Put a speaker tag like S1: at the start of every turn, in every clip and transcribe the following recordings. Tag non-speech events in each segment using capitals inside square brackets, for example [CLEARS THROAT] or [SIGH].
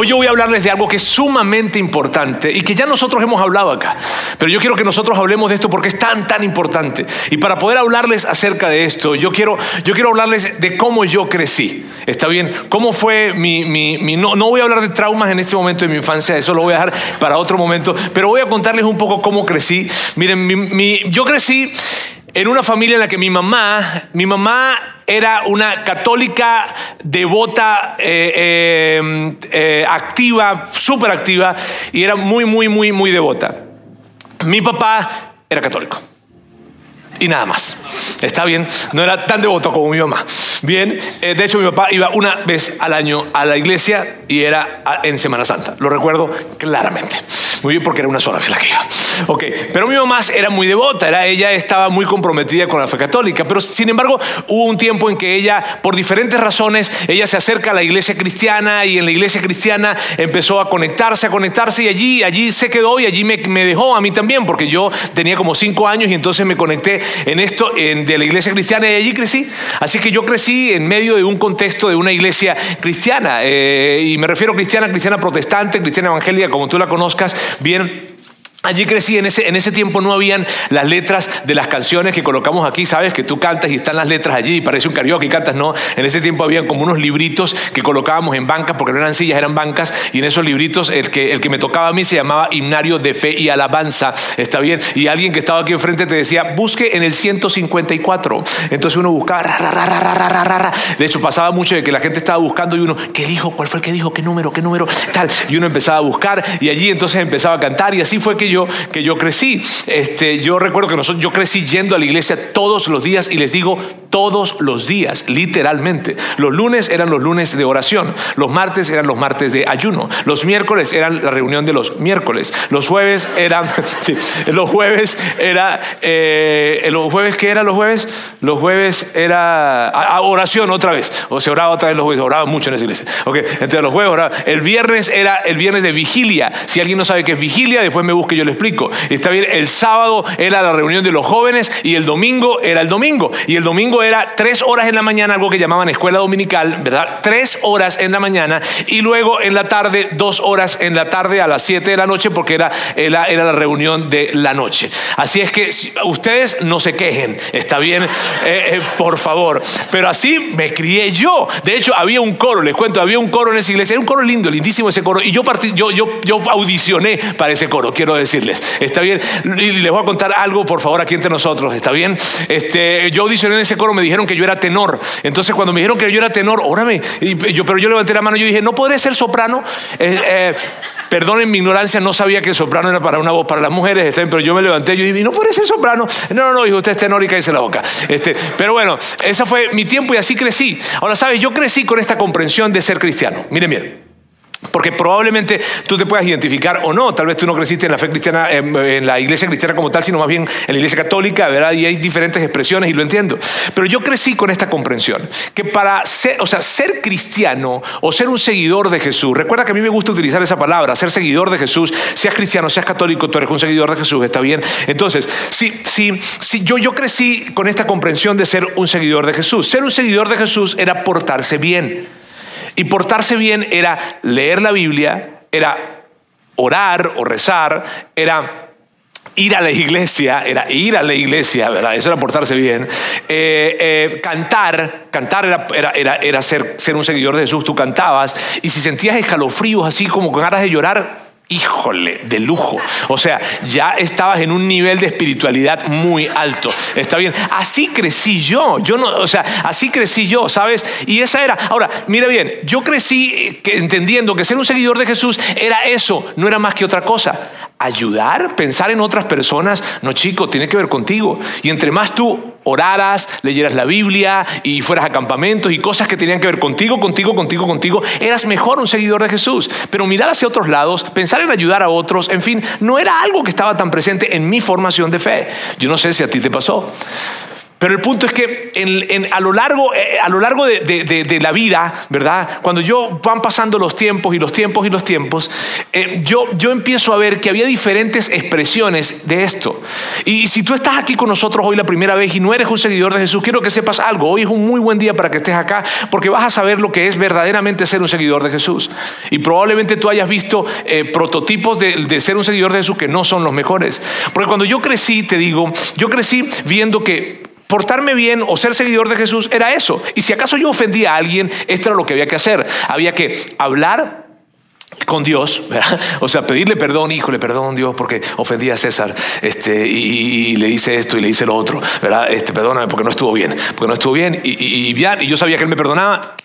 S1: Hoy yo voy a hablarles de algo que es sumamente importante y que ya nosotros hemos hablado acá. Pero yo quiero que nosotros hablemos de esto porque es tan, tan importante. Y para poder hablarles acerca de esto, yo quiero, yo quiero hablarles de cómo yo crecí. ¿Está bien? ¿Cómo fue mi... mi, no, no, voy a hablar de traumas en este momento de mi infancia, eso lo voy a dejar para otro momento, pero voy a contarles un poco cómo crecí. Miren, mi, yo crecí en una familia en la que mi mamá, mi mamá era una católica devota, eh, eh, eh, activa, súper activa, y era muy, muy, muy, muy devota. Mi papá era católico. Y nada más. Está bien, no era tan devoto como mi mamá. Bien, de hecho mi papá iba una vez al año a la iglesia y era en Semana Santa. Lo recuerdo claramente. Muy bien, porque era una sola vez la que iba. Ok, pero mi mamá era muy devota, era, ella estaba muy comprometida con la fe católica, pero sin embargo hubo un tiempo en que ella, por diferentes razones, ella se acerca a la iglesia cristiana y en la iglesia cristiana empezó a conectarse, a conectarse y allí, allí se quedó y allí me, dejó a mí también, porque yo tenía como cinco años y entonces me conecté en esto de la iglesia cristiana y allí crecí. Así que yo crecí en medio de un contexto de una iglesia cristiana, eh, y me refiero a cristiana, cristiana protestante, cristiana evangélica, como tú la conozcas, bien Allí crecí, en ese, en ese tiempo no habían las letras de las canciones que colocamos aquí, sabes que tú cantas y están las letras allí y parece un karaoke y cantas, no. En ese tiempo habían como unos libritos que colocábamos en bancas, porque no eran sillas, eran bancas, y en esos libritos el que, el que me tocaba a mí se llamaba Himnario de Fe y Alabanza, está bien. Y alguien que estaba aquí enfrente te decía, busque en el 154. Entonces uno buscaba, de hecho pasaba mucho de que la gente estaba buscando y uno, ¿qué dijo? ¿Cuál fue el que dijo? ¿Qué número? ¿Qué número? Tal. Y uno empezaba a buscar y allí entonces empezaba a cantar y así fue que yo, que yo crecí. Este, yo recuerdo que nosotros, yo crecí yendo a la iglesia todos los días y les digo todos los días, literalmente. Los lunes eran los lunes de oración, los martes eran los martes de ayuno, los miércoles eran la reunión de los miércoles, los jueves eran, [LAUGHS] los jueves era, eh, los jueves, ¿qué era los jueves? Los jueves era oración otra vez, o se oraba otra vez los jueves, oraba mucho en esa iglesia. Okay, entonces los jueves oraba. El viernes era el viernes de vigilia. Si alguien no sabe qué es vigilia, después me busque, yo le explico. Está bien, el sábado era la reunión de los jóvenes y el domingo era el domingo. Y el domingo era tres horas en la mañana, algo que llamaban escuela dominical, ¿verdad? Tres horas en la mañana y luego en la tarde, dos horas en la tarde a las siete de la noche porque era, era, la reunión de la noche. Así es que ustedes no se quejen, está bien, eh, eh, por favor. Pero así me crié yo. De hecho, había un coro, les cuento, había un coro en esa iglesia, era un coro lindo, lindísimo ese coro. Y yo, partí, yo, yo, yo audicioné para ese coro, quiero decirles. ¿Está bien? Y les voy a contar algo, por favor, aquí entre nosotros, ¿está bien? Este, yo audicioné en ese coro, me dijeron que yo era tenor. Entonces, cuando me dijeron que yo era tenor, órame, yo, pero yo levanté la mano y yo dije, ¿no podré ser soprano? Eh, eh, perdonen mi ignorancia, no sabía que soprano era para una voz para las mujeres, está bien, pero yo me levanté y yo dije, ¿no podré ser soprano? No, no, no, dijo, usted es tenor y cállese la boca. Este, pero bueno, ese fue mi tiempo y así crecí. Ahora, ¿sabes? Yo crecí con esta comprensión de ser cristiano. Miren bien. Porque probablemente tú te puedas identificar o no, tal vez tú no creciste en la fe cristiana, en, la iglesia cristiana como tal, sino más bien en la iglesia católica, ¿verdad? Y hay diferentes expresiones y lo entiendo. Pero yo crecí con esta comprensión, que para ser, o sea, ser cristiano o ser un seguidor de Jesús, recuerda que a mí me gusta utilizar esa palabra, ser seguidor de Jesús, seas cristiano, seas católico, tú eres un seguidor de Jesús, está bien. Entonces, si, si, si yo, yo crecí con esta comprensión de ser un seguidor de Jesús, ser un seguidor de Jesús era portarse bien. Y portarse bien era leer la Biblia, era orar o rezar, era ir a la iglesia, era ir a la iglesia, ¿verdad? Eso era portarse bien. Eh, eh, cantar, cantar era, era, era, ser, ser un seguidor de Jesús, tú cantabas, y si sentías escalofríos así como con ganas de llorar, híjole, de lujo. O sea, ya estabas en un nivel de espiritualidad muy alto. Está bien. Así crecí yo. Yo no, o sea, así crecí yo, ¿sabes? Y esa era. Ahora, mira bien, yo crecí entendiendo que ser un seguidor de Jesús era eso, no era más que otra cosa ayudar, pensar en otras personas, no chico, tiene que ver contigo. Y entre más tú oraras, leyeras la Biblia y fueras a campamentos y cosas que tenían que ver contigo, contigo, contigo, contigo, eras mejor un seguidor de Jesús. Pero mirar hacia otros lados, pensar en ayudar a otros, en fin, no era algo que estaba tan presente en mi formación de fe. Yo no sé si a ti te pasó. Pero el punto es que a lo largo, eh, a lo largo de, la vida, ¿verdad? Cuando yo van pasando los tiempos y los tiempos y los tiempos, eh, yo, yo empiezo a ver que había diferentes expresiones de esto. Y, si tú estás aquí con nosotros hoy la primera vez y no eres un seguidor de Jesús, quiero que sepas algo. Hoy es un muy buen día para que estés acá porque vas a saber lo que es verdaderamente ser un seguidor de Jesús. Y probablemente tú hayas visto eh, prototipos de, de ser un seguidor de Jesús que no son los mejores. Porque cuando yo crecí, te digo, yo crecí viendo que portarme bien o ser seguidor de Jesús era eso. Y si acaso yo ofendía a alguien, esto era lo que había que hacer. Había que hablar con Dios, o sea, pedirle perdón, híjole, perdón Dios, porque ofendí a César, este, y, le hice esto y le hice lo otro, ¿verdad? Este, perdóname porque no estuvo bien, porque no estuvo bien, y, y, y yo sabía que él me perdonaba,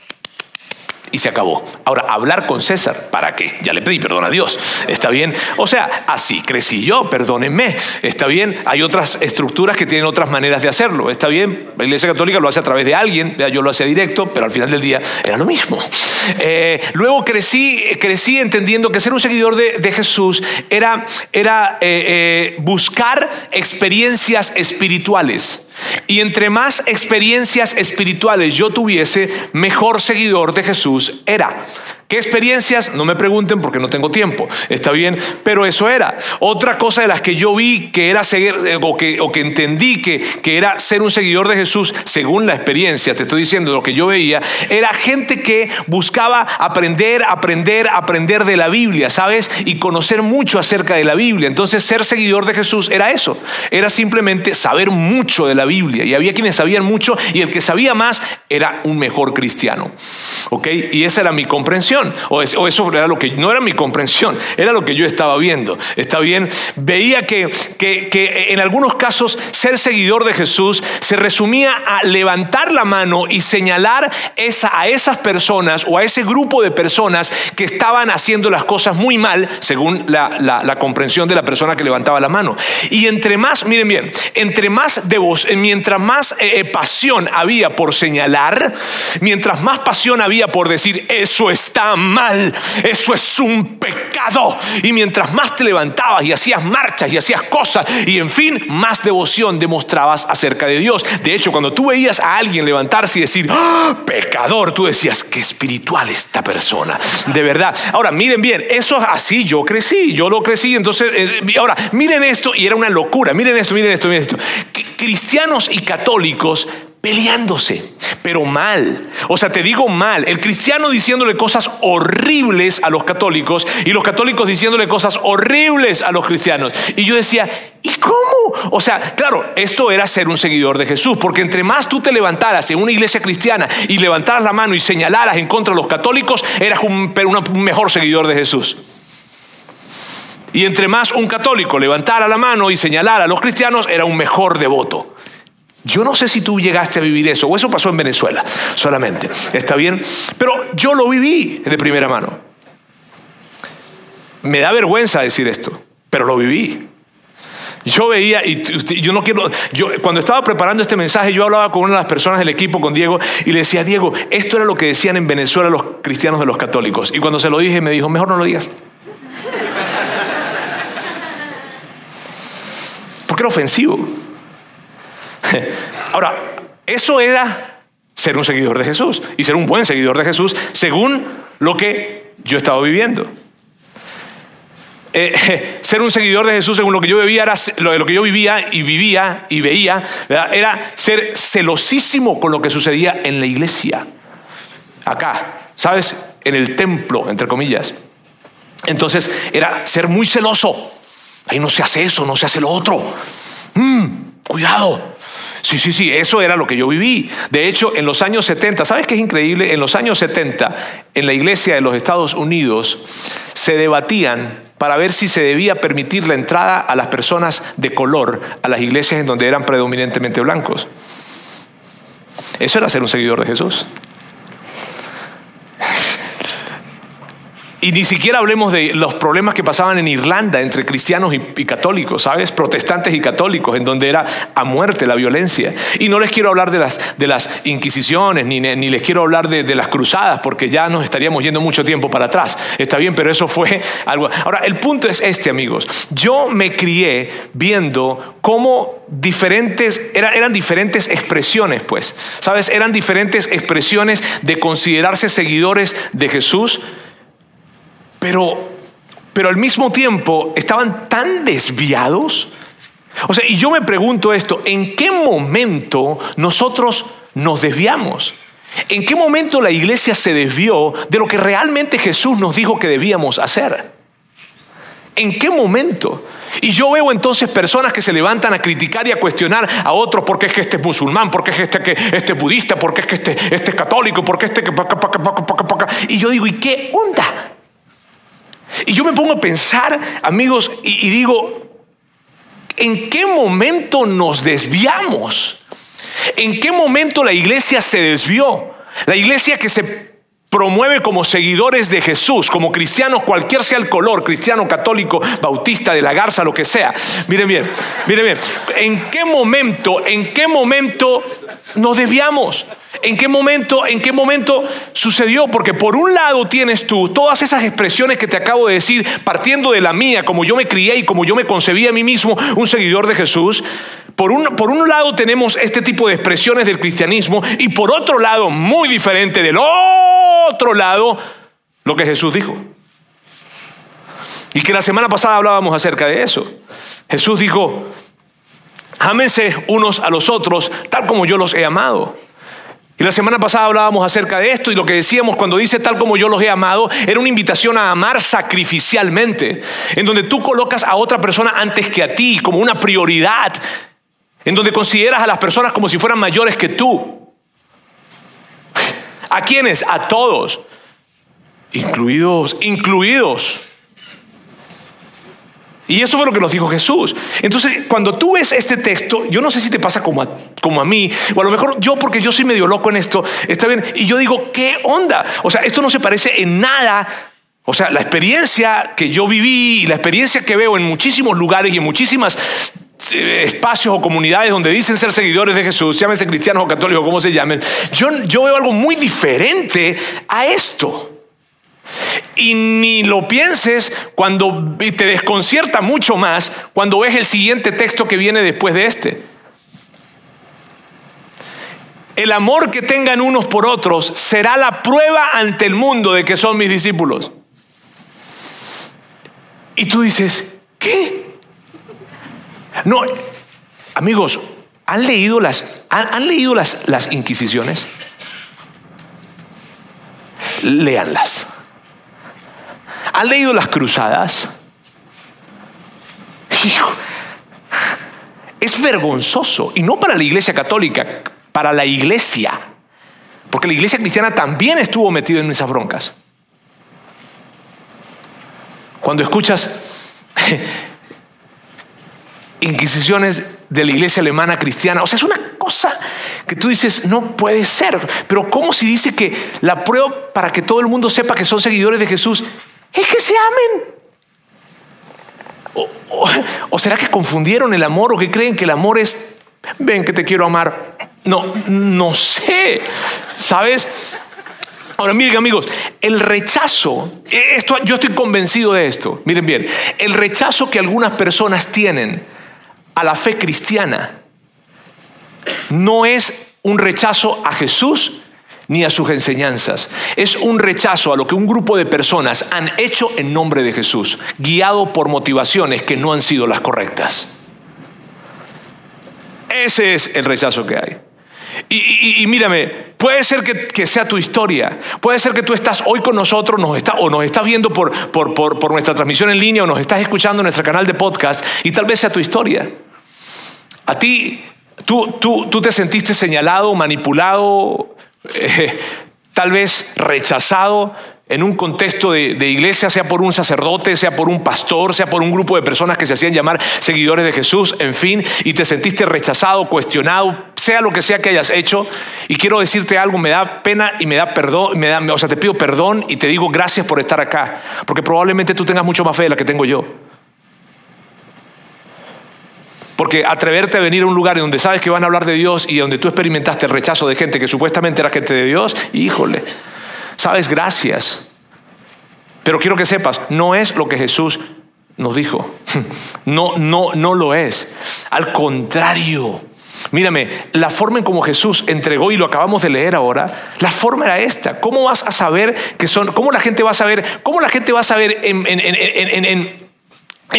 S1: y se acabó. Ahora, hablar con César, ¿para qué? Ya le pedí perdón a Dios, ¿está bien? O sea, así crecí yo, perdónenme, ¿está bien? Hay otras estructuras que tienen otras maneras de hacerlo, ¿está bien? La Iglesia Católica lo hace a través de alguien, yo lo hacía directo, pero al final del día era lo mismo. Eh, luego crecí, crecí entendiendo que ser un seguidor de, Jesús era, era eh, eh, buscar experiencias espirituales. Y entre más experiencias espirituales yo tuviese, mejor seguidor de Jesús era. ¿Qué experiencias? No me pregunten porque no tengo tiempo. Está bien, pero eso era. Otra cosa de las que yo vi que era seguir, eh, o que, o que entendí que, que era ser un seguidor de Jesús, según la experiencia, te estoy diciendo lo que yo veía, era gente que buscaba aprender, aprender, aprender de la Biblia, ¿sabes? Y conocer mucho acerca de la Biblia. Entonces, ser seguidor de Jesús era eso. Era simplemente saber mucho de la Biblia. Y había quienes sabían mucho y el que sabía más era un mejor cristiano. ¿Ok? Y esa era mi comprensión. O, eso era lo que no era mi comprensión, era lo que yo estaba viendo. Está bien, veía que, que, en algunos casos ser seguidor de Jesús se resumía a levantar la mano y señalar esa, a esas personas o a ese grupo de personas que estaban haciendo las cosas muy mal, según la, comprensión de la persona que levantaba la mano. Y entre más, miren bien, entre más de vos, mientras más eh, eh, pasión había por señalar, mientras más pasión había por decir eso está mal, eso es un pecado. Y mientras más te levantabas y hacías marchas y hacías cosas y en fin, más devoción demostrabas acerca de Dios. De hecho, cuando tú veías a alguien levantarse y decir, ¡Ah, pecador, tú decías, qué espiritual esta persona, de verdad. Ahora, miren bien, eso así yo crecí, yo lo crecí, entonces, eh, ahora, miren esto y era una locura, miren esto, miren esto, miren esto. Cristianos y católicos peleándose, pero mal. O sea, te digo mal. El cristiano diciéndole cosas horribles a los católicos y los católicos diciéndole cosas horribles a los cristianos. Y yo decía, ¿y cómo? O sea, claro, esto era ser un seguidor de Jesús, porque entre más tú te levantaras en una iglesia cristiana y levantaras la mano y señalaras en contra de los católicos, eras un, un mejor seguidor de Jesús. Y entre más un católico levantara la mano y señalara a los cristianos, era un mejor devoto. Yo no sé si tú llegaste a vivir eso, o eso pasó en Venezuela solamente, ¿está bien? Pero yo lo viví de primera mano. Me da vergüenza decir esto, pero lo viví. Yo veía, y yo no quiero, yo cuando estaba preparando este mensaje, yo hablaba con una de las personas del equipo, con Diego, y le decía, Diego, esto era lo que decían en Venezuela los cristianos de los católicos. Y cuando se lo dije, me dijo, mejor no lo digas. Porque era ofensivo. [LAUGHS] Ahora, eso era ser un seguidor de Jesús y ser un buen seguidor de Jesús según lo que yo estaba viviendo. Eh, [LAUGHS] ser un seguidor de Jesús según lo que yo vivía era lo, que yo vivía y vivía y veía era ser celosísimo con lo que sucedía en la iglesia. Acá sabes en el templo entre comillas. Entonces era ser muy celoso. Ahí no se hace eso no se hace lo otro. Mm, cuidado Sí, sí, sí, eso era lo que yo viví. De hecho, en los años 70, ¿sabes qué es increíble? En los años 70, en la iglesia de los Estados Unidos, se debatían para ver si se debía permitir la entrada a las personas de color a las iglesias en donde eran predominantemente blancos. Eso era ser un seguidor de Jesús. Y ni siquiera hablemos de los problemas que pasaban en Irlanda entre cristianos y, católicos, ¿sabes? Protestantes y católicos, en donde era a muerte la violencia. Y no les quiero hablar de las, inquisiciones, ni, les quiero hablar de, de las cruzadas, porque ya nos estaríamos yendo mucho tiempo para atrás. Está bien, pero eso fue [LAUGHS] algo... Ahora, el punto es este, amigos. Yo me crié viendo cómo diferentes, eran diferentes expresiones, pues, ¿sabes? Eran diferentes expresiones de considerarse seguidores de Jesús, pero, pero al mismo tiempo estaban tan desviados. O sea, y yo me pregunto esto, ¿en qué momento nosotros nos desviamos? ¿En qué momento la iglesia se desvió de lo que realmente Jesús nos dijo que debíamos hacer? ¿En qué momento? Y yo veo entonces personas que se levantan a criticar y a cuestionar a otros porque es que este es musulmán, porque es que este, que este es budista, porque es que este, este es católico, porque este que... Y yo digo, ¿y qué onda? Y yo me pongo a pensar, amigos, y, y digo, ¿en qué momento nos desviamos? ¿En qué momento la iglesia se desvió? La iglesia que se promueve como seguidores de Jesús, como cristianos, cualquier sea el color, cristiano, católico, bautista, de la garza, lo que sea. Miren bien, miren bien, ¿en qué momento, en qué momento nos desviamos? ¿En qué momento, en qué momento sucedió? Porque por un lado tienes tú todas esas expresiones que te acabo de decir, partiendo de la mía, como yo me crié y como yo me concebí a mí mismo, un seguidor de Jesús. Por un, por un lado tenemos este tipo de expresiones del cristianismo y por otro lado, muy diferente del otro lado, lo que Jesús dijo. Y que la semana pasada hablábamos acerca de eso. Jesús dijo, ámense unos a los otros tal como yo los he amado. Y la semana pasada hablábamos acerca de esto y lo que decíamos cuando dice tal como yo los he amado era una invitación a amar sacrificialmente, en donde tú colocas a otra persona antes que a ti como una prioridad en donde consideras a las personas como si fueran mayores que tú. ¿A quiénes? A todos, incluidos, incluidos. Y eso fue lo que nos dijo Jesús. Entonces, cuando tú ves este texto, yo no sé si te pasa como a, como a mí, o a lo mejor yo, porque yo soy medio loco en esto, está bien, y yo digo, ¿qué onda? O sea, esto no se parece en nada. O sea, la experiencia que yo viví y la experiencia que veo en muchísimos lugares y en muchísimas espacios o comunidades donde dicen ser seguidores de Jesús, llámense cristianos o católicos, como se llamen, yo, yo veo algo muy diferente a esto. Y ni lo pienses cuando te desconcierta mucho más cuando ves el siguiente texto que viene después de este. El amor que tengan unos por otros será la prueba ante el mundo de que son mis discípulos. Y tú dices, ¿qué? No, amigos, ¿han leído las, han, leído las, las Inquisiciones? Léanlas. ¿Han leído las cruzadas? es vergonzoso, y no para la iglesia católica, para la iglesia, porque la iglesia cristiana también estuvo metida en esas broncas. Cuando escuchas inquisiciones de la iglesia alemana cristiana. O sea, es una cosa que tú dices, no puede ser. Pero ¿cómo si dice que la prueba para que todo el mundo sepa que son seguidores de Jesús es que se amen? ¿O, será que confundieron el amor o que creen que el amor es, ven que te quiero amar? No, no sé. ¿Sabes? Ahora miren amigos, el rechazo, esto, yo estoy convencido de esto, miren bien, el rechazo que algunas personas tienen a la fe cristiana no es un rechazo a Jesús ni a sus enseñanzas. Es un rechazo a lo que un grupo de personas han hecho en nombre de Jesús, guiado por motivaciones que no han sido las correctas. Ese es el rechazo que hay. Y, mírame, puede ser que, sea tu historia, puede ser que tú estás hoy con nosotros nos está, o nos estás viendo por, por, por nuestra transmisión en línea o nos estás escuchando en nuestro canal de podcast y tal vez sea tu historia. A ti, tú, tú, tú te sentiste señalado, manipulado, eh, tal vez rechazado en un contexto de, iglesia, sea por un sacerdote, sea por un pastor, sea por un grupo de personas que se hacían llamar seguidores de Jesús, en fin, y te sentiste rechazado, cuestionado, sea lo que sea que hayas hecho. Y quiero decirte algo, me da pena y me da perdón, me o sea, te pido perdón y te digo gracias por estar acá, porque probablemente tú tengas mucho más fe de la que tengo yo. Porque atreverte a venir a un lugar en donde sabes que van a hablar de Dios y donde tú experimentaste el rechazo de gente que supuestamente era gente de Dios, híjole, sabes, gracias. Pero quiero que sepas, no es lo que Jesús nos dijo. [LAUGHS] No, no, no lo es. Al contrario. Mírame, la forma en como Jesús entregó, y lo acabamos de leer ahora, la forma era esta. ¿Cómo vas a saber que son, cómo la gente va a saber, cómo la gente va a saber en, en, en en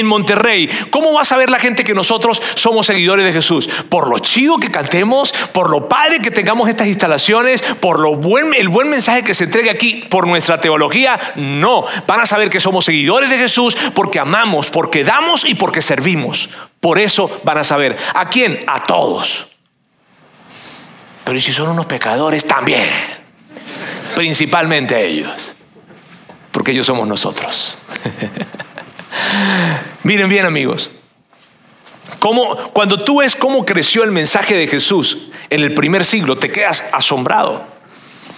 S1: Monterrey, ¿cómo va a saber la gente que nosotros somos seguidores de Jesús? Por lo chido que cantemos, por lo padre que tengamos estas instalaciones, por lo buen, el buen mensaje que se entregue aquí, por nuestra teología. No, van a saber que somos seguidores de Jesús porque amamos, porque damos y porque servimos. Por eso van a saber. ¿A quién? A todos. Pero ¿y si son unos pecadores? También. Principalmente ellos. Porque ellos somos nosotros. [LAUGHS] Miren bien amigos, cuando tú ves cómo creció el mensaje de Jesús en el primer siglo, te quedas asombrado.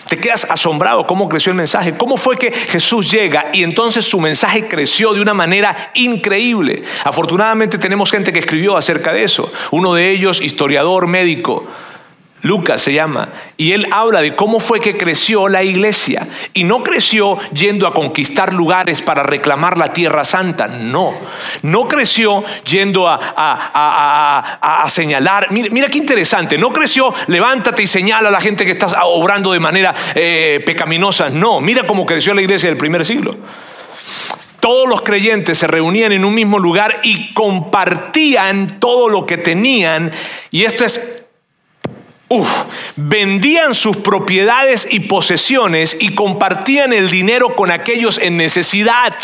S1: Te quedas asombrado cómo creció el mensaje, cómo fue que Jesús llega y entonces su mensaje creció de una manera increíble. Afortunadamente tenemos gente que escribió acerca de eso. Uno de ellos, historiador médico, Lucas se llama, y él habla de cómo fue que creció la iglesia. Y no creció yendo a conquistar lugares para reclamar la tierra santa, no. No creció yendo a, a, señalar, mira, qué interesante, no creció levántate y señala a la gente que estás obrando de manera eh, pecaminosa, no. Mira cómo creció la iglesia del primer siglo. Todos los creyentes se reunían en un mismo lugar y compartían todo lo que tenían. Y esto es Uf, vendían sus propiedades y posesiones y compartían el dinero con aquellos en necesidad.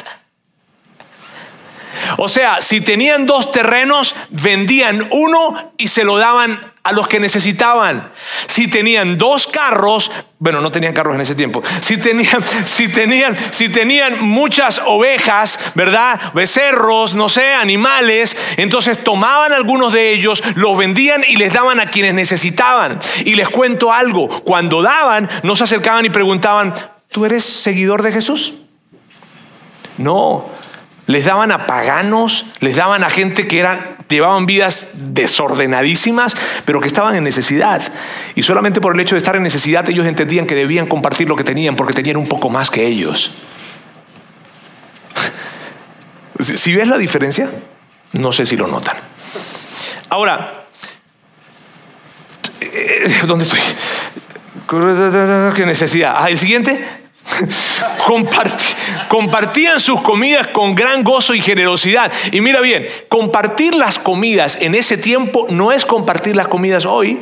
S1: O sea, si tenían dos terrenos, vendían uno y se lo daban a los que necesitaban. Si tenían dos carros, bueno, no tenían carros en ese tiempo. Si tenían, [LAUGHS] si tenían, si tenían muchas ovejas, ¿verdad? Becerros, no sé, animales, entonces tomaban algunos de ellos, los vendían y les daban a quienes necesitaban. Y les cuento algo, cuando daban, no se acercaban y preguntaban, ¿tú eres seguidor de Jesús? No, les daban a paganos, les daban a gente que eran, llevaban vidas desordenadísimas, pero que estaban en necesidad. Y solamente por el hecho de estar en necesidad ellos entendían que debían compartir lo que tenían porque tenían un poco más que ellos. Si ves la diferencia, no sé si lo notan. Ahora, eh, ¿dónde estoy? ¿Qué necesidad? Ah, el siguiente. [LAUGHS] compartían sus comidas con gran gozo y generosidad. Y mira bien, compartir las comidas en ese tiempo no es compartir las comidas hoy.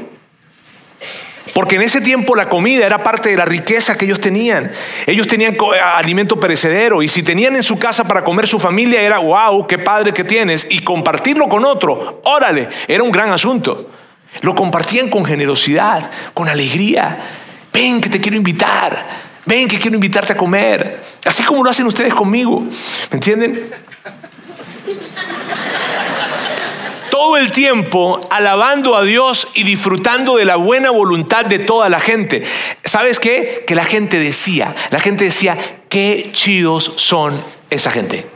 S1: Porque en ese tiempo la comida era parte de la riqueza que ellos tenían. Ellos tenían alimento perecedero y si tenían en su casa para comer su familia era, wow, qué padre que tienes. Y compartirlo con otro, órale, era un gran asunto. Lo compartían con generosidad, con alegría. Ven que te quiero invitar. Ven que quiero invitarte a comer. Así como lo hacen ustedes conmigo. ¿Me entienden? Todo el tiempo alabando a Dios y disfrutando de la buena voluntad de toda la gente. ¿Sabes qué? Que la gente decía, la gente decía, qué chidos son esa gente.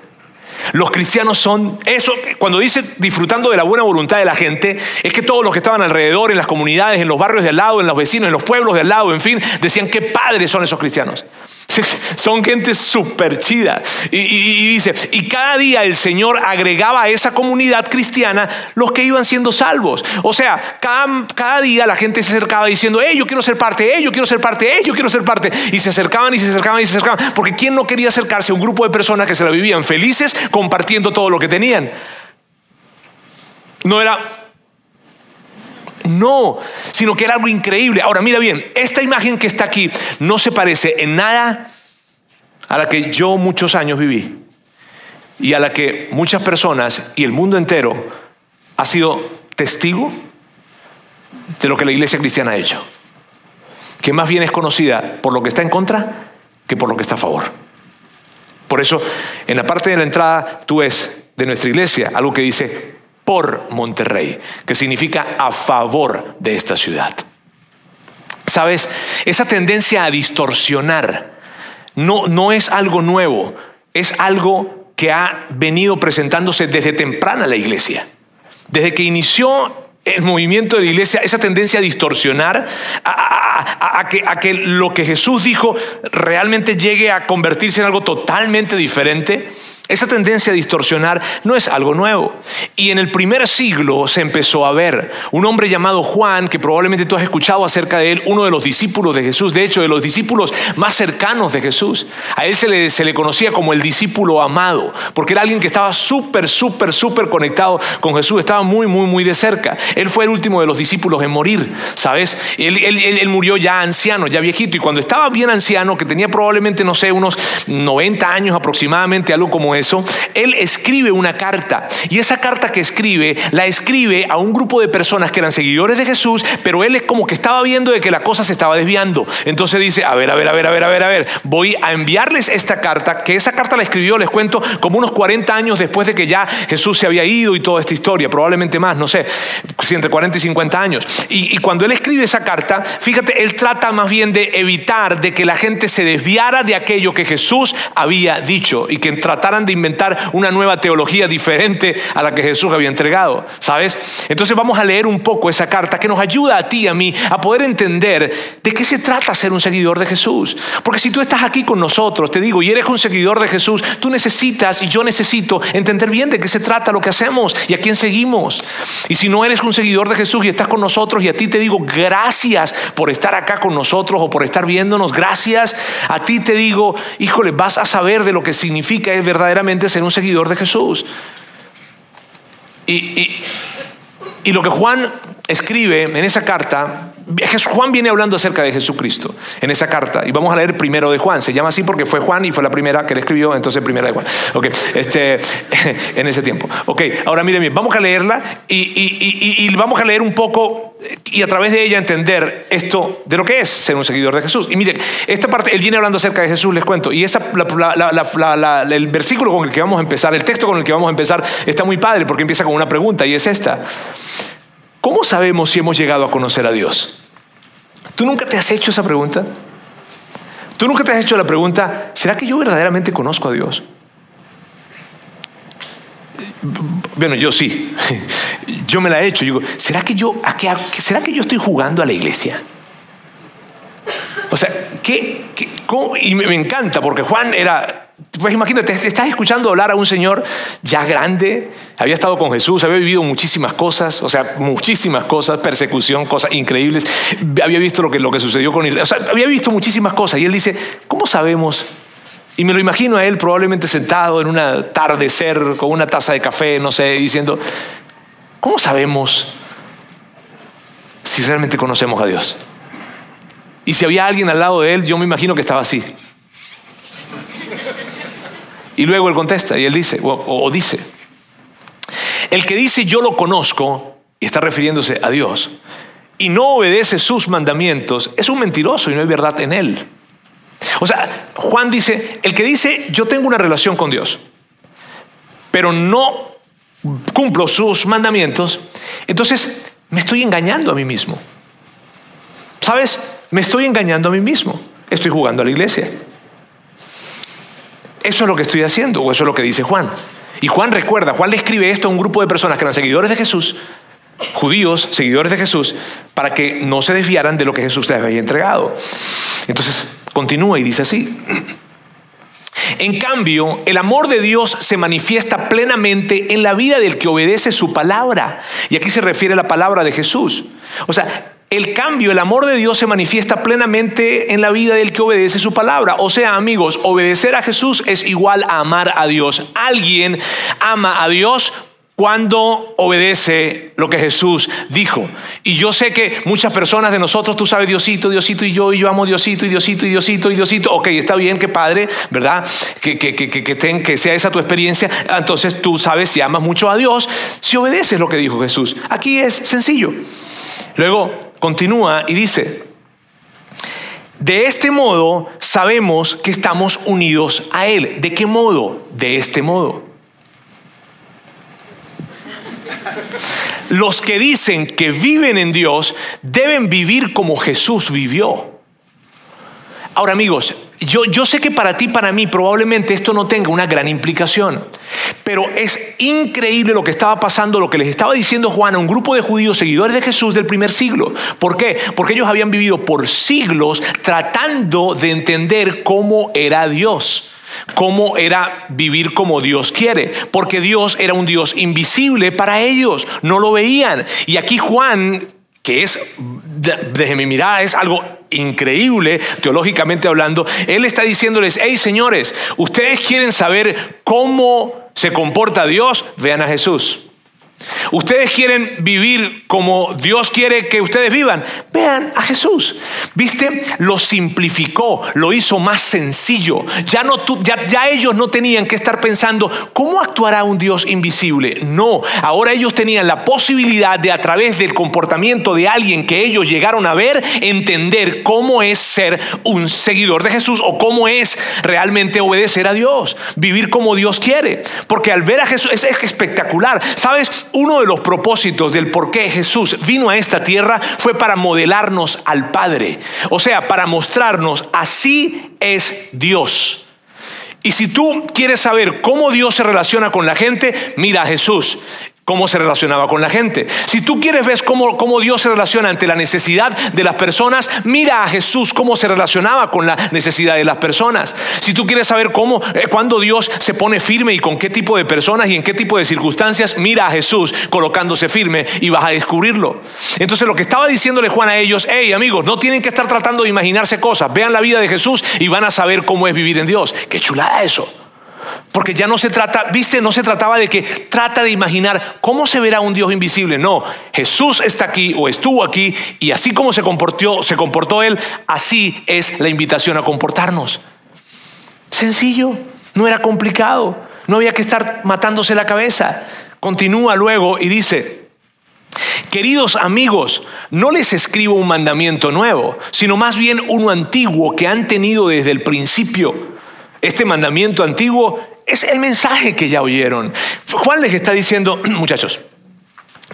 S1: Los cristianos son eso, cuando dice disfrutando de la buena voluntad de la gente, es que todos los que estaban alrededor, en las comunidades, en los barrios de al lado, en los vecinos, en los pueblos de al lado, en fin, decían qué padres son esos cristianos. [LAUGHS] Son gente súper chida. Y, dice, y cada día el Señor agregaba a esa comunidad cristiana los que iban siendo salvos. O sea, cada, cada día la gente se acercaba diciendo, hey, yo quiero ser parte, hey, yo quiero ser parte, hey, yo quiero ser parte. Y se acercaban y se acercaban y se acercaban. Porque ¿quién no quería acercarse a un grupo de personas que se la vivían felices compartiendo todo lo que tenían? No era no, sino que era algo increíble. Ahora, mira bien, esta imagen que está aquí no se parece en nada a la que yo muchos años viví y a la que muchas personas y el mundo entero ha sido testigo de lo que la iglesia cristiana ha hecho, que más bien es conocida por lo que está en contra que por lo que está a favor. Por eso, en la parte de la entrada, tú ves de nuestra iglesia algo que dice por Monterrey, que significa a favor de esta ciudad. Sabes, esa tendencia a distorsionar no, no es algo nuevo, es algo que ha venido presentándose desde temprana la iglesia. Desde que inició el movimiento de la iglesia, esa tendencia a distorsionar, a, que, a, que, lo que Jesús dijo realmente llegue a convertirse en algo totalmente diferente, esa tendencia a distorsionar no es algo nuevo. Y en el primer siglo se empezó a ver un hombre llamado Juan, que probablemente tú has escuchado acerca de él, uno de los discípulos de Jesús, de hecho de los discípulos más cercanos de Jesús. A él se le, se le conocía como el discípulo amado, porque era alguien que estaba súper, súper, súper conectado con Jesús, estaba muy, muy, muy de cerca. Él fue el último de los discípulos en morir, ¿sabes? Él, él, él murió ya anciano, ya viejito, y cuando estaba bien anciano, que tenía probablemente, no sé, unos 90 años aproximadamente, algo como eso, él escribe una carta y esa carta que escribe la escribe a un grupo de personas que eran seguidores de Jesús, pero él es como que estaba viendo de que la cosa se estaba desviando. Entonces dice, a ver, a ver, a ver, a ver, a ver, a ver, voy a enviarles esta carta, que esa carta la escribió, les cuento, como unos 40 años después de que ya Jesús se había ido y toda esta historia, probablemente más, no sé, entre 40 y 50 años. Y, y cuando él escribe esa carta, fíjate, él trata más bien de evitar de que la gente se desviara de aquello que Jesús había dicho y que trataran de inventar una nueva teología diferente a la que Jesús había entregado, ¿sabes? Entonces vamos a leer un poco esa carta que nos ayuda a ti y a mí a poder entender de qué se trata ser un seguidor de Jesús. Porque si tú estás aquí con nosotros, te digo, y eres un seguidor de Jesús, tú necesitas y yo necesito entender bien de qué se trata lo que hacemos y a quién seguimos. Y si no eres un seguidor de Jesús y estás con nosotros y a ti te digo gracias por estar acá con nosotros o por estar viéndonos, gracias, a ti te digo, híjole, vas a saber de lo que significa es ser un seguidor de Jesús. Y, y, lo que Juan escribe en esa carta, Juan viene hablando acerca de Jesucristo en esa carta. Y vamos a leer primero de Juan. Se llama así porque fue Juan y fue la primera que le escribió, entonces primera de Juan. Este, [LAUGHS] en ese tiempo. Ok, ahora miren bien, vamos a leerla y, y vamos a leer un poco y a través de ella entender esto de lo que es ser un seguidor de Jesús. Y miren, esta parte, él viene hablando acerca de Jesús, les cuento, y esa, el versículo con el que vamos a empezar, el texto con el que vamos a empezar, está muy padre porque empieza con una pregunta y es esta. ¿Cómo sabemos si hemos llegado a conocer a Dios? ¿Tú nunca te has hecho esa pregunta? ¿Tú nunca te has hecho la pregunta, ¿será que yo verdaderamente conozco a Dios? Bueno, yo sí. [LAUGHS] Yo me la he hecho. Digo, ¿será que yo, qué, ¿será que yo estoy jugando a la iglesia? O sea, ¿qué, Y me, encanta porque Juan era, pues imagínate, estás escuchando hablar a un señor ya grande, había estado con Jesús, había vivido muchísimas cosas, o sea, muchísimas cosas, persecución, cosas increíbles, había visto lo que, lo que sucedió con Israel, o sea, había visto muchísimas cosas y él dice, ¿cómo sabemos y me lo imagino a él probablemente sentado en un atardecer con una taza de café, no sé, diciendo, ¿cómo sabemos si realmente conocemos a Dios? Y si había alguien al lado de él, yo me imagino que estaba así. Y luego él contesta y él dice, o, dice, el que dice yo lo conozco, y está refiriéndose a Dios, y no obedece sus mandamientos, es un mentiroso y no hay verdad en él. O sea, Juan dice, el que dice, yo tengo una relación con Dios, pero no cumplo sus mandamientos, entonces me estoy engañando a mí mismo. ¿Sabes? Me estoy engañando a mí mismo. Estoy jugando a la iglesia. Eso es lo que estoy haciendo, o eso es lo que dice Juan. Y Juan recuerda, Juan le escribe esto a un grupo de personas que eran seguidores de Jesús, judíos, seguidores de Jesús, para que no se desviaran de lo que Jesús les había entregado. Entonces, Continúa y dice así. En cambio, el amor de Dios se manifiesta plenamente en la vida del que obedece su palabra. Y aquí se refiere a la palabra de Jesús. O sea, el cambio, el amor de Dios se manifiesta plenamente en la vida del que obedece su palabra. O sea, amigos, obedecer a Jesús es igual a amar a Dios. Alguien ama a Dios cuando obedece lo que Jesús dijo. Y yo sé que muchas personas de nosotros, tú sabes, Diosito, Diosito y yo, y yo amo Diosito y Diosito y Diosito y Diosito. Ok, está bien que Padre, ¿verdad? Que, que, que, que, que sea esa tu experiencia. Entonces tú sabes si amas mucho a Dios, si obedeces lo que dijo Jesús. Aquí es sencillo. Luego continúa y dice, de este modo sabemos que estamos unidos a Él. ¿De qué modo? De este modo. Los que dicen que viven en Dios deben vivir como Jesús vivió. Ahora amigos, yo, yo, sé que para ti, para mí, probablemente esto no tenga una gran implicación, pero es increíble lo que estaba pasando, lo que les estaba diciendo Juan a un grupo de judíos seguidores de Jesús del primer siglo. ¿Por qué? Porque ellos habían vivido por siglos tratando de entender cómo era Dios cómo era vivir como Dios quiere, porque Dios era un Dios invisible para ellos, no lo veían. Y aquí Juan, que es, desde mi mirada, es algo increíble, teológicamente hablando, él está diciéndoles, hey señores, ustedes quieren saber cómo se comporta Dios, vean a Jesús. Ustedes quieren vivir como Dios quiere que ustedes vivan. Vean a Jesús. ¿Viste? Lo simplificó, lo hizo más sencillo. Ya, no, ya, ya ellos no tenían que estar pensando, ¿cómo actuará un Dios invisible? No, ahora ellos tenían la posibilidad de a través del comportamiento de alguien que ellos llegaron a ver, entender cómo es ser un seguidor de Jesús o cómo es realmente obedecer a Dios, vivir como Dios quiere. Porque al ver a Jesús es espectacular. ¿Sabes? Uno de los propósitos del por qué Jesús vino a esta tierra fue para modelarnos al Padre. O sea, para mostrarnos, así es Dios. Y si tú quieres saber cómo Dios se relaciona con la gente, mira a Jesús cómo se relacionaba con la gente. Si tú quieres ver cómo, cómo, Dios se relaciona ante la necesidad de las personas, mira a Jesús cómo se relacionaba con la necesidad de las personas. Si tú quieres saber cómo, eh, cuando Dios se pone firme y con qué tipo de personas y en qué tipo de circunstancias, mira a Jesús colocándose firme y vas a descubrirlo. Entonces lo que estaba diciéndole Juan a ellos, hey amigos, no tienen que estar tratando de imaginarse cosas, vean la vida de Jesús y van a saber cómo es vivir en Dios. Qué chulada eso. Porque ya no se trata, viste, no se trataba de que trata de imaginar cómo se verá un Dios invisible. No, Jesús está aquí o estuvo aquí y así como se comportó, se comportó él, así es la invitación a comportarnos. Sencillo, no era complicado, no había que estar matándose la cabeza. Continúa luego y dice, Queridos amigos, no les escribo un mandamiento nuevo, sino más bien uno antiguo que han tenido desde el principio. Este mandamiento antiguo es el mensaje que ya oyeron. Juan les está diciendo, [CLEARS THROAT] muchachos,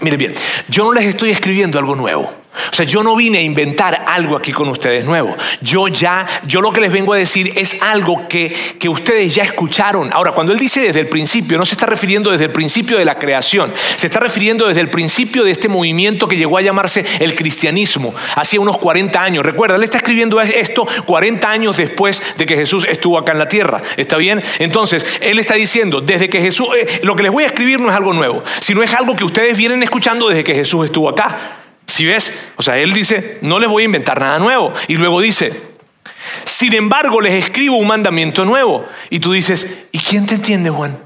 S1: miren bien, yo no les estoy escribiendo algo nuevo. O sea, yo no vine a inventar algo aquí con ustedes nuevo. Yo ya, yo lo que les vengo a decir es algo que, que ustedes ya escucharon. Ahora, cuando él dice desde el principio, no se está refiriendo desde el principio de la creación, se está refiriendo desde el principio de este movimiento que llegó a llamarse el cristianismo, hacía unos 40 años. Recuerda, él está escribiendo esto 40 años después de que Jesús estuvo acá en la tierra. ¿Está bien? Entonces, él está diciendo, desde que Jesús, eh, lo que les voy a escribir no es algo nuevo, sino es algo que ustedes vienen escuchando desde que Jesús estuvo acá. Si ves, o sea, él dice, no les voy a inventar nada nuevo. Y luego dice, sin embargo, les escribo un mandamiento nuevo. Y tú dices, ¿y quién te entiende, Juan?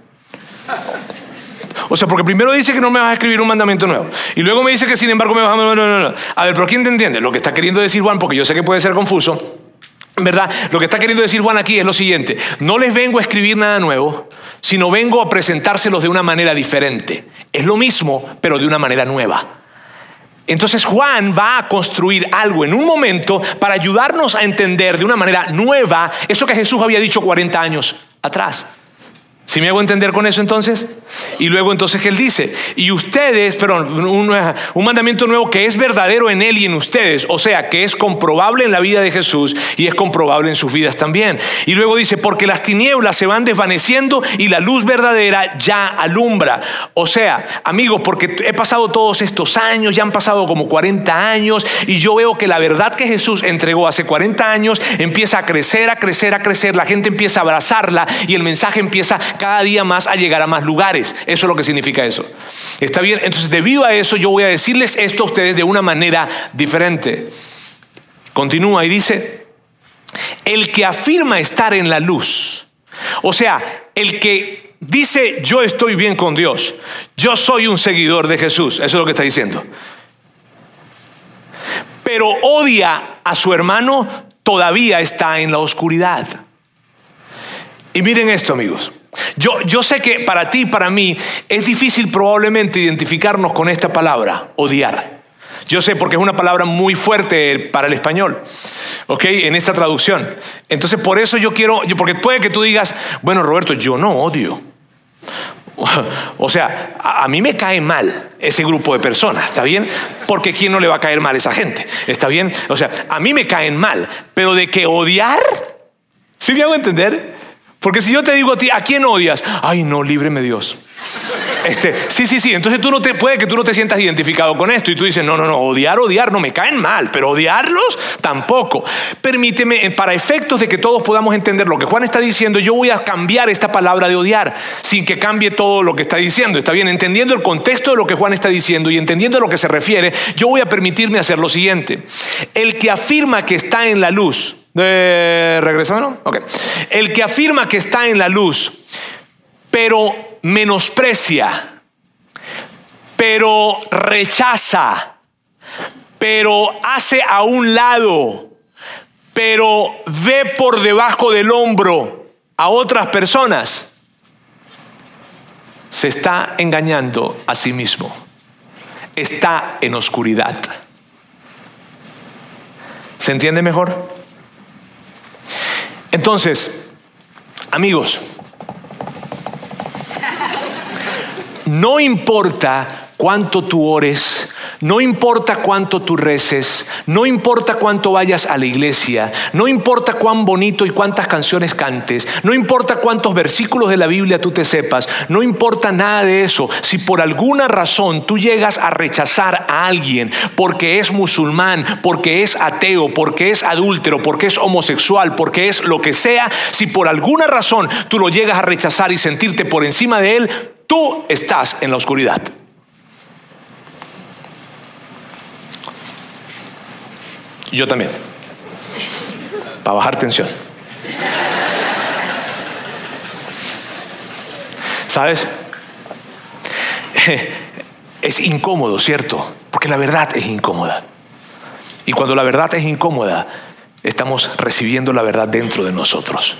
S1: O sea, porque primero dice que no me vas a escribir un mandamiento nuevo. Y luego me dice que sin embargo me vas a... No, no, no. A ver, pero ¿quién te entiende? Lo que está queriendo decir Juan, porque yo sé que puede ser confuso. ¿Verdad? Lo que está queriendo decir Juan aquí es lo siguiente. No les vengo a escribir nada nuevo, sino vengo a presentárselos de una manera diferente. Es lo mismo, pero de una manera nueva. Entonces Juan va a construir algo en un momento para ayudarnos a entender de una manera nueva eso que Jesús había dicho 40 años atrás. ¿Si me hago entender con eso entonces? Y luego entonces él dice, y ustedes, perdón, un, un, mandamiento nuevo que es verdadero en él y en ustedes, o sea, que es comprobable en la vida de Jesús y es comprobable en sus vidas también. Y luego dice, porque las tinieblas se van desvaneciendo y la luz verdadera ya alumbra. O sea, amigos, porque he pasado todos estos años, ya han pasado como 40 años, y yo veo que la verdad que Jesús entregó hace 40 años empieza a crecer, a crecer, a crecer, la gente empieza a abrazarla y el mensaje empieza cada día más a llegar a más lugares. Eso es lo que significa eso. ¿Está bien? Entonces, debido a eso, yo voy a decirles esto a ustedes de una manera diferente. Continúa y dice, el que afirma estar en la luz, o sea, el que dice yo estoy bien con Dios, yo soy un seguidor de Jesús, eso es lo que está diciendo. Pero odia a su hermano, todavía está en la oscuridad. Y miren esto, amigos. Yo, yo sé que para ti y para mí es difícil probablemente identificarnos con esta palabra, odiar. Yo sé porque es una palabra muy fuerte para el español, ¿ok? En esta traducción. Entonces, por eso yo quiero, porque puede que tú digas, bueno, Roberto, yo no odio. [LAUGHS] O sea, a, mí me cae mal ese grupo de personas, ¿está bien? Porque ¿quién no le va a caer mal a esa gente? ¿Está bien? O sea, a mí me caen mal, pero de que odiar, ¿sí me hago entender? Porque si yo te digo a ti, ¿a quién odias? Ay, no, líbreme Dios. Este, sí, sí, sí. Entonces tú no te puede que tú no te sientas identificado con esto y tú dices, no, no, no, odiar, odiar, no me caen mal, pero odiarlos tampoco. Permíteme, eh, para efectos de que todos podamos entender lo que Juan está diciendo, yo voy a cambiar esta palabra de odiar sin que cambie todo lo que está diciendo. Está bien, entendiendo el contexto de lo que Juan está diciendo y entendiendo a lo que se refiere, yo voy a permitirme hacer lo siguiente. El que afirma que está en la luz, eh. Ok. El que afirma que está en la luz, pero menosprecia, pero rechaza, pero hace a un lado, pero ve por debajo del hombro a otras personas, se está engañando a sí mismo. Está en oscuridad. ¿Se entiende mejor? Entonces, amigos, no importa cuánto tú ores, no importa cuánto tú reces, no importa cuánto vayas a la iglesia, no importa cuán bonito y cuántas canciones cantes, no importa cuántos versículos de la Biblia tú te sepas, no importa nada de eso. Si por alguna razón tú llegas a rechazar a alguien porque es musulmán, porque es ateo, porque es adúltero, porque es homosexual, porque es lo que sea, si por alguna razón tú lo llegas a rechazar y sentirte por encima de él, Tú estás en la oscuridad. Yo también. Para bajar tensión. ¿Sabes? [LAUGHS] Es incómodo, ¿cierto? Porque la verdad es incómoda. Y cuando la verdad es incómoda, estamos recibiendo la verdad dentro de nosotros.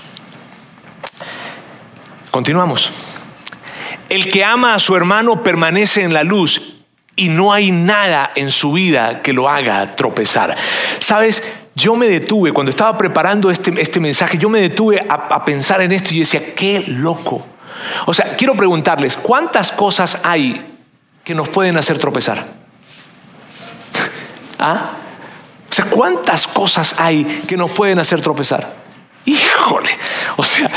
S1: Continuamos. El que ama a su hermano permanece en la luz y no hay nada en su vida que lo haga tropezar. Sabes, yo me detuve, cuando estaba preparando este, este mensaje, yo me detuve a, pensar en esto y decía, qué loco. O sea, quiero preguntarles, ¿cuántas cosas hay que nos pueden hacer tropezar? [LAUGHS] ¿Ah? O sea, ¿cuántas cosas hay que nos pueden hacer tropezar? Híjole, o sea,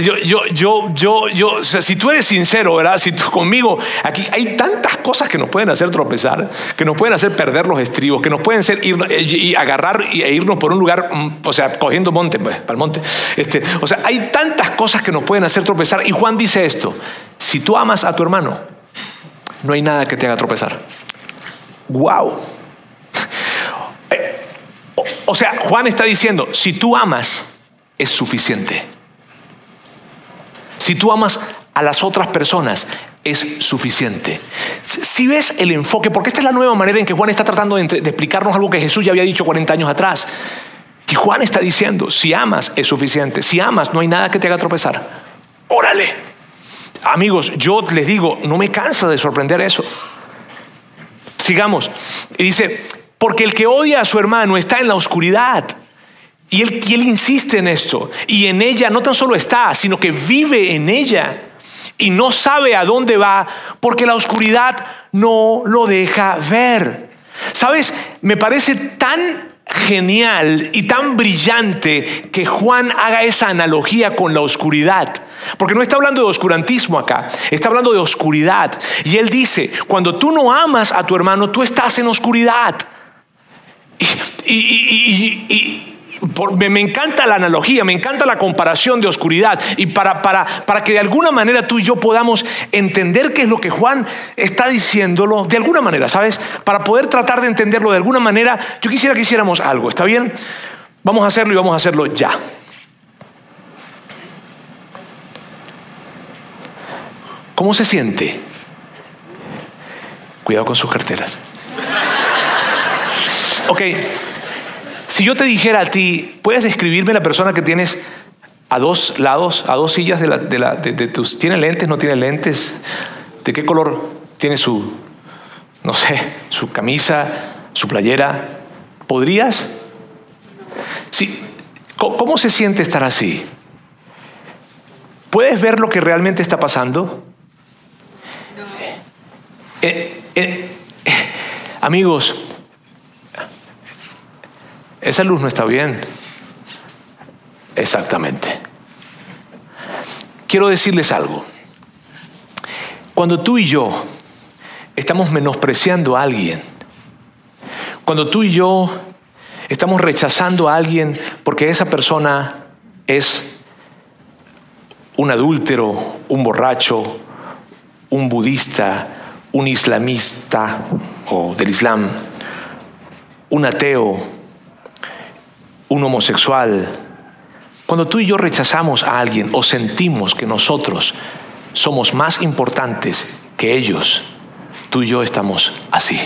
S1: yo, yo, yo, yo, yo, si tú eres sincero, ¿verdad? Si tú conmigo, aquí hay tantas cosas que nos pueden hacer tropezar, que nos pueden hacer perder los estribos, que nos pueden hacer ir y agarrar e irnos por un lugar, mm, o sea, cogiendo monte, pues, para el monte. Este, o sea, hay tantas cosas que nos pueden hacer tropezar. Y Juan dice esto: si tú amas a tu hermano, no hay nada que te haga tropezar. ¡Wow! Eh, o sea, Juan está diciendo: si tú amas, es suficiente. Si tú amas a las otras personas, es suficiente. Si ves el enfoque, porque esta es la nueva manera en que Juan está tratando de, explicarnos algo que Jesús ya había dicho 40 años atrás. Que Juan está diciendo, si amas es suficiente. Si amas, no hay nada que te haga tropezar. Órale. Amigos, yo les digo, no me cansa de sorprender eso. Sigamos. Y dice, porque el que odia a su hermano está en la oscuridad y él, insiste en esto. Y en ella no tan solo está, sino que vive en ella. Y no sabe a dónde va porque la oscuridad no lo deja ver. ¿Sabes? Me parece tan genial y tan brillante que Juan haga esa analogía con la oscuridad. Porque no está hablando de oscurantismo acá, está hablando de oscuridad. Y él dice, cuando tú no amas a tu hermano, tú estás en oscuridad. y, me, encanta la analogía, me encanta la comparación de oscuridad y para, para, para que de alguna manera tú y yo podamos entender qué es lo que Juan está diciéndolo, de alguna manera, ¿sabes? Para poder tratar de entenderlo de alguna manera, yo quisiera que hiciéramos algo, ¿está bien? Vamos a hacerlo y vamos a hacerlo ya. ¿Cómo se siente? Cuidado con sus carteras. Ok. Si yo te dijera a ti, ¿puedes describirme la persona que tienes a dos lados, a dos sillas de, la, de, tus... ¿Tiene lentes? ¿No tiene lentes? ¿De qué color tiene su, no sé, su camisa, su playera. ¿Podrías? Sí. ¿Cómo se siente estar así? ¿Puedes ver lo que realmente está pasando? Eh, eh, amigos, esa luz no está bien. Exactamente. Quiero decirles algo. Cuando tú y yo estamos menospreciando a alguien, cuando tú y yo estamos rechazando a alguien porque esa persona es un adúltero, un borracho, un budista, un islamista o del Islam, un ateo, un homosexual, cuando tú y yo rechazamos a alguien o sentimos que nosotros somos más importantes que ellos, tú y yo estamos así.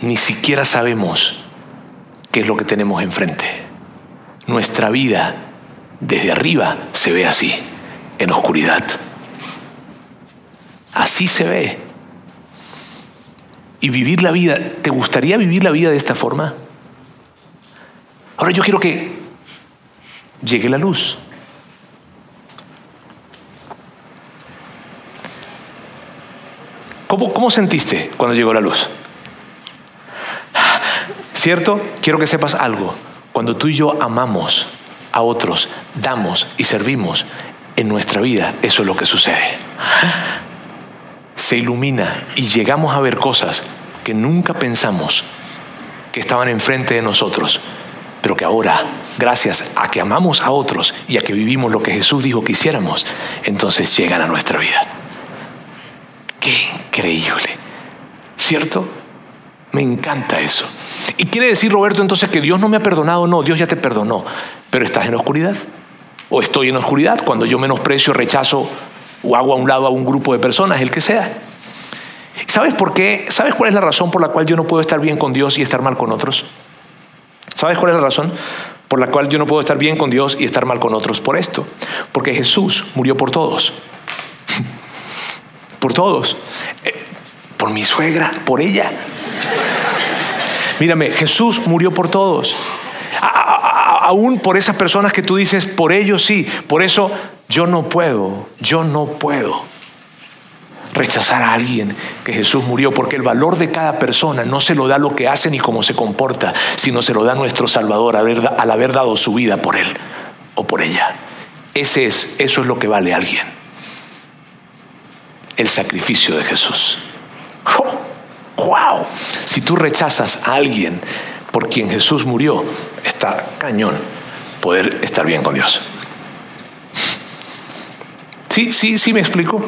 S1: Ni siquiera sabemos qué es lo que tenemos enfrente. Nuestra vida desde arriba se ve así, en oscuridad. Así se ve. Y vivir la vida, ¿te gustaría vivir la vida de esta forma? Ahora yo quiero que llegue la luz. ¿Cómo, ¿Cómo, sentiste cuando llegó la luz? ¿Cierto? Quiero que sepas algo. Cuando tú y yo amamos a otros, damos y servimos en nuestra vida, eso es lo que sucede. Se ilumina y llegamos a ver cosas que nunca pensamos que estaban enfrente de nosotros pero que ahora, gracias a que amamos a otros y a que vivimos lo que Jesús dijo que hiciéramos, entonces llegan a nuestra vida. Qué increíble, ¿cierto? Me encanta eso. Y quiere decir, Roberto, entonces que Dios no me ha perdonado, no, Dios ya te perdonó, pero estás en oscuridad. O estoy en oscuridad cuando yo menosprecio, rechazo o hago a un lado a un grupo de personas, el que sea. ¿Sabes por qué? ¿Sabes cuál es la razón por la cual yo no puedo estar bien con Dios y estar mal con otros? ¿Sabes cuál es la razón por la cual yo no puedo estar bien con Dios y estar mal con otros? Por esto. Porque Jesús murió por todos. [LAUGHS] por todos. Eh, por mi suegra, por ella. Mírame, Jesús murió por todos. aún por esas personas que tú dices, por ellos sí. Por eso yo no puedo, yo no puedo rechazar a alguien que Jesús murió, porque el valor de cada persona no se lo da lo que hace ni cómo se comporta, sino se lo da nuestro Salvador al haber dado su vida por él o por ella. Ese es, eso es lo que vale a alguien. El sacrificio de Jesús. ¡Wow! Si tú rechazas a alguien por quien Jesús murió, está cañón poder estar bien con Dios. Sí, sí, sí me explico.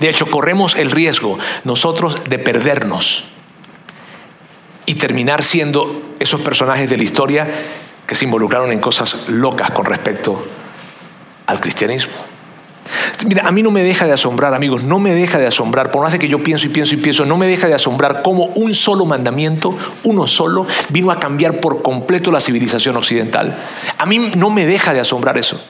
S1: De hecho, corremos el riesgo nosotros de perdernos y terminar siendo esos personajes de la historia que se involucraron en cosas locas con respecto al cristianismo. Mira, a mí no me deja de asombrar, amigos, no me deja de asombrar, por más de que yo pienso y pienso y pienso, no me deja de asombrar cómo un solo mandamiento, uno solo, vino a cambiar por completo la civilización occidental. A mí no me deja de asombrar eso.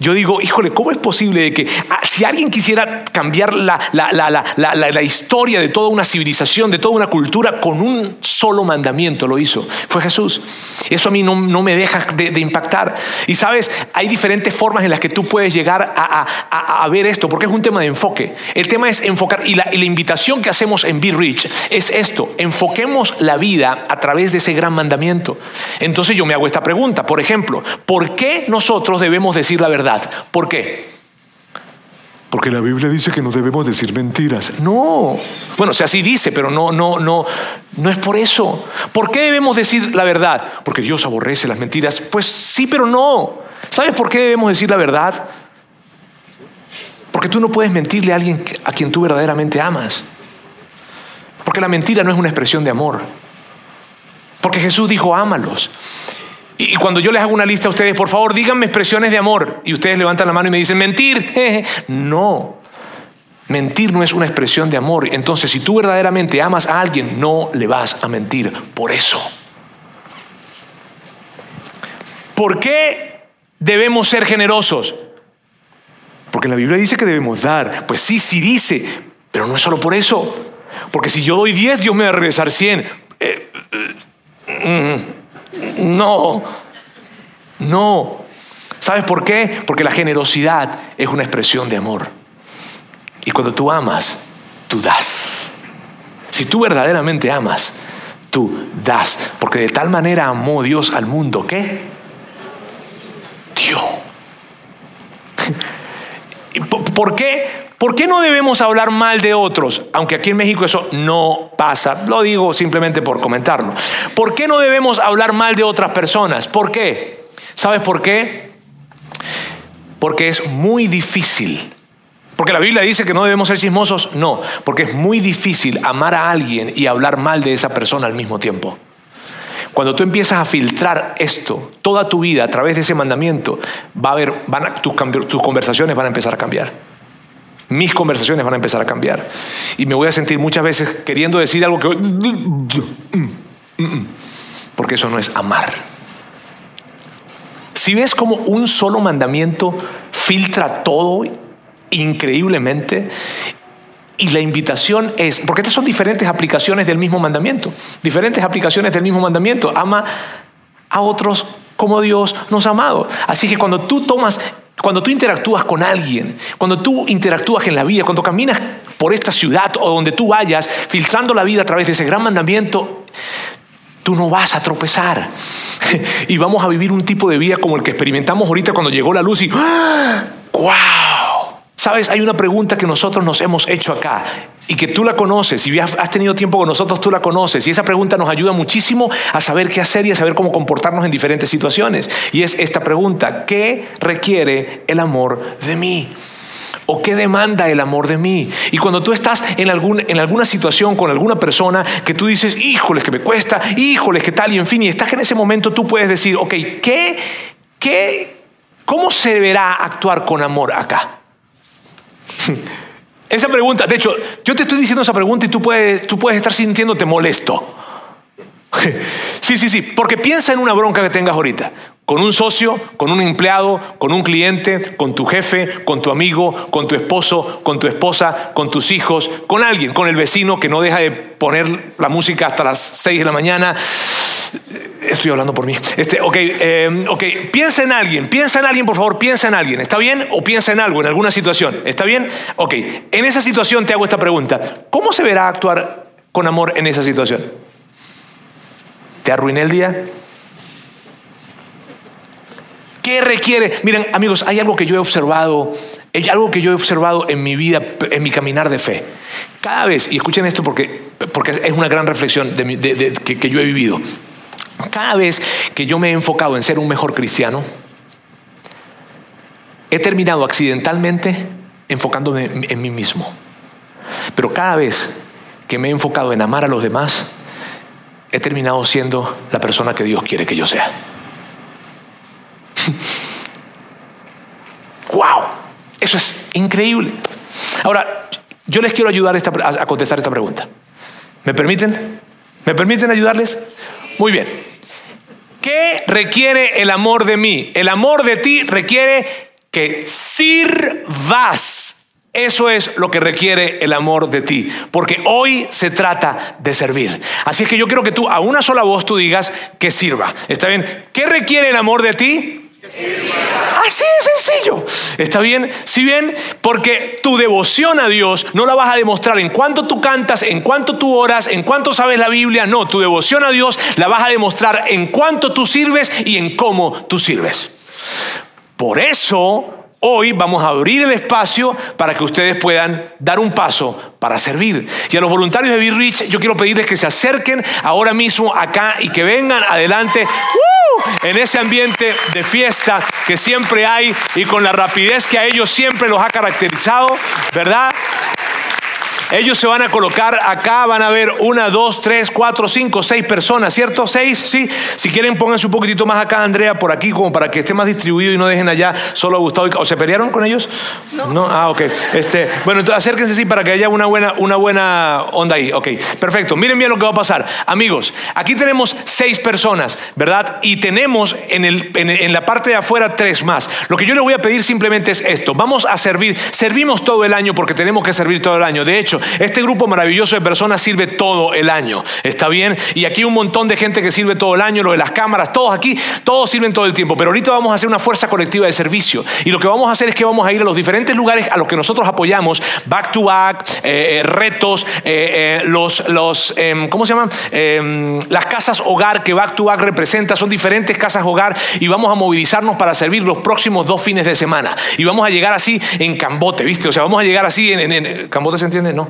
S1: Yo digo, híjole, ¿cómo es posible de que ah, si alguien quisiera cambiar la, historia de toda una civilización, de toda una cultura, con un solo mandamiento lo hizo? Fue Jesús. Eso a mí no, me deja de, impactar. Y sabes, hay diferentes formas en las que tú puedes llegar a, ver esto, porque es un tema de enfoque. El tema es enfocar, y la invitación que hacemos en Be Rich es esto, enfoquemos la vida a través de ese gran mandamiento. Entonces yo me hago esta pregunta, por ejemplo, ¿por qué nosotros debemos decir la verdad? ¿Por qué? Porque la Biblia dice que no debemos decir mentiras. No. Bueno, o sea, sí dice, pero no, no, no, no es por eso. ¿Por qué debemos decir la verdad? Porque Dios aborrece las mentiras. Pues sí, pero no. ¿Sabes por qué debemos decir la verdad? Porque tú no puedes mentirle a alguien a quien tú verdaderamente amas. Porque la mentira no es una expresión de amor. Porque Jesús dijo, ámalos. Y cuando yo les hago una lista a ustedes, por favor, díganme expresiones de amor. Y ustedes levantan la mano y me dicen, mentir. [LAUGHS] No, mentir no es una expresión de amor. Entonces, si tú verdaderamente amas a alguien, no le vas a mentir. Por eso. ¿Por qué debemos ser generosos? Porque la Biblia dice que debemos dar. Pues sí, sí dice. Pero no es solo por eso. Porque si yo doy 10, Dios me va a regresar 100. Eh, eh, mm, no, no. ¿Sabes por qué? Porque la generosidad es una expresión de amor. Y cuando tú amas, tú das. Si tú verdaderamente amas, tú das. Porque de tal manera amó Dios al mundo que dio. [LAUGHS] ¿Por qué? ¿Por qué no debemos hablar mal de otros? Aunque aquí en México eso no pasa. Lo digo simplemente por comentarlo. ¿Por qué no debemos hablar mal de otras personas? ¿Por qué? ¿Sabes por qué? Porque es muy difícil. Porque la Biblia dice que no debemos ser chismosos. No, porque es muy difícil amar a alguien y hablar mal de esa persona al mismo tiempo. Cuando tú empiezas a filtrar esto, toda tu vida a través de ese mandamiento, va a haber, tus conversaciones van a empezar a cambiar mis conversaciones van a empezar a cambiar. Y me voy a sentir muchas veces queriendo decir algo que... Porque eso no es amar. Si ves como un solo mandamiento filtra todo increíblemente, y la invitación es, porque estas son diferentes aplicaciones del mismo mandamiento, diferentes aplicaciones del mismo mandamiento, ama a otros como Dios nos ha amado. Así que cuando tú tomas cuando tú interactúas con alguien, cuando tú interactúas en la vida, cuando caminas por esta ciudad o donde tú vayas, filtrando la vida a través de ese gran mandamiento, tú no vas a tropezar. [LAUGHS] Y vamos a vivir un tipo de vida como el que experimentamos ahorita cuando llegó la luz y ¡Wow! Sabes, hay una pregunta que nosotros nos hemos hecho acá y que tú la conoces, si has tenido tiempo con nosotros, tú la conoces. Y esa pregunta nos ayuda muchísimo a saber qué hacer y a saber cómo comportarnos en diferentes situaciones. Y es esta pregunta, ¿qué requiere el amor de mí? ¿O qué demanda el amor de mí? Y cuando tú estás en, algún, en alguna situación con alguna persona que tú dices, híjoles, que me cuesta, híjoles, que tal, y en fin, y estás en ese momento tú puedes decir, ok, ¿qué, qué, ¿cómo se deberá actuar con amor acá? [LAUGHS] Esa pregunta, de hecho, yo te estoy diciendo esa pregunta y tú puedes, tú puedes estar sintiéndote molesto. [LAUGHS] Sí, sí, sí, porque piensa en una bronca que tengas ahorita, con un socio, con un empleado, con un cliente, con tu jefe, con tu amigo, con tu esposo, con tu esposa, con tus hijos, con alguien, con el vecino que no deja de poner la música hasta las 6 de la mañana. Estoy hablando por mí. Este, eh, ok, piensa en alguien, piensa en alguien, por favor, piensa en alguien. ¿Está bien? O piensa en algo, en alguna situación. ¿Está bien? Ok, en esa situación te hago esta pregunta. ¿Cómo se verá actuar con amor en esa situación? ¿Te arruiné el día? ¿Qué requiere? Miren, amigos, hay algo que yo he observado, algo que yo he observado en mi vida, en mi caminar de fe. Cada vez, y escuchen esto porque, porque es una gran reflexión que yo he vivido. Cada vez que yo me he enfocado en ser un mejor cristiano, he terminado accidentalmente enfocándome en mí mismo. Pero cada vez que me he enfocado en amar a los demás, he terminado siendo la persona que Dios quiere que yo sea. [LAUGHS] ¡Wow! Eso es increíble. Ahora, yo les quiero ayudar a contestar esta pregunta. ¿Me permiten? ¿Me permiten ayudarles? Muy bien. ¿Qué requiere el amor de mí? El amor de ti requiere que sirvas. Eso es lo que requiere el amor de ti, porque hoy se trata de servir. Así es que yo quiero que tú a una sola voz tú digas que sirva. ¿Está bien? ¿Qué requiere el amor de ti? Así de sencillo. ¿Está bien? Si bien, porque tu devoción a Dios no la vas a demostrar en cuanto tú cantas, en cuanto tú oras, en cuanto sabes la Biblia. No, tu devoción a Dios la vas a demostrar en cuanto tú sirves y en cómo tú sirves. Por eso Hoy vamos a abrir el espacio para que ustedes puedan dar un paso para servir. Y a los voluntarios de Be Rich, yo quiero pedirles que se acerquen ahora mismo acá y que vengan adelante en ese ambiente de fiesta que siempre hay y con la rapidez que a ellos siempre los ha caracterizado, ¿verdad? Ellos se van a colocar acá, van a ver una, dos, tres, cuatro, cinco, seis personas, ¿cierto? Seis, sí. Si quieren, pónganse un poquitito más acá, Andrea, por aquí, como para que esté más distribuido y no dejen allá solo a Gustavo. ¿O se pelearon con ellos? No. Ah, ok. Este, bueno, entonces acérquense sí para que haya una buena, una buena onda ahí. Ok, perfecto. Miren bien lo que va a pasar. Amigos, aquí tenemos seis personas, ¿verdad? Y tenemos en, el, en la parte de afuera tres más. Lo que yo le voy a pedir simplemente es esto. Vamos a servir. Servimos todo el año porque tenemos que servir todo el año. De hecho, Este grupo maravilloso de personas sirve todo el año. ¿Está bien? Y aquí un montón de gente que sirve todo el año, lo de las cámaras, todos aquí, todos sirven todo el tiempo. Pero ahorita vamos a hacer una fuerza colectiva de servicio. Y lo que vamos a hacer es que vamos a ir a los diferentes lugares a los que nosotros apoyamos, back to back, eh, eh, retos, eh, los, los em, ¿cómo se llaman? Em, las casas hogar que back to back representa, son diferentes casas hogar y vamos a movilizarnos para servir los próximos dos fines de semana. Y vamos a llegar así en Cambote, ¿viste? O sea, vamos a llegar así en, en Cambote se entiende, ¿no?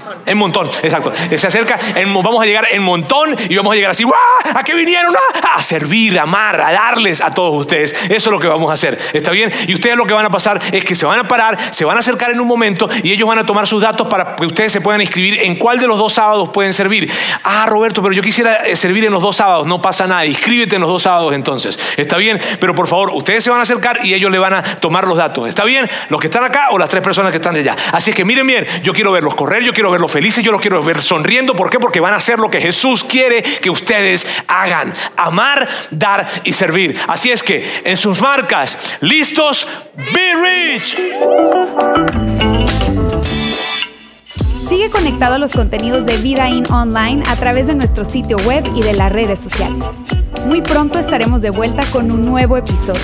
S1: En montón, exacto. Se acerca, vamos a llegar en montón y vamos a llegar así, ¿A qué vinieron? A servir, a amar, a darles a todos ustedes. Eso es lo que vamos a hacer. ¿Está bien? Y ustedes lo que van a pasar es que se van a parar, se van a acercar en un momento y ellos van a tomar sus datos para que ustedes se puedan inscribir en cuál de los dos sábados pueden servir. Ah, Roberto, pero yo quisiera eh, servir en los dos sábados. No pasa nada. Inscríbete en los dos sábados entonces. ¿Está bien? Pero por favor, ustedes se van a acercar y ellos le van a tomar los datos. ¿Está bien? Los que están acá o las tres personas que están de allá. Así es que miren bien, yo quiero verlos correr, yo quiero verlos felices, yo los quiero ver sonriendo. ¿Por qué? Porque van a hacer lo que Jesús quiere que ustedes hagan. Amar, dar y servir. Así es que en sus marcas, listos, be rich.
S2: Sigue conectado a los contenidos de Vida In Online a través de nuestro sitio web y de las redes sociales. Muy pronto estaremos de vuelta con un nuevo episodio.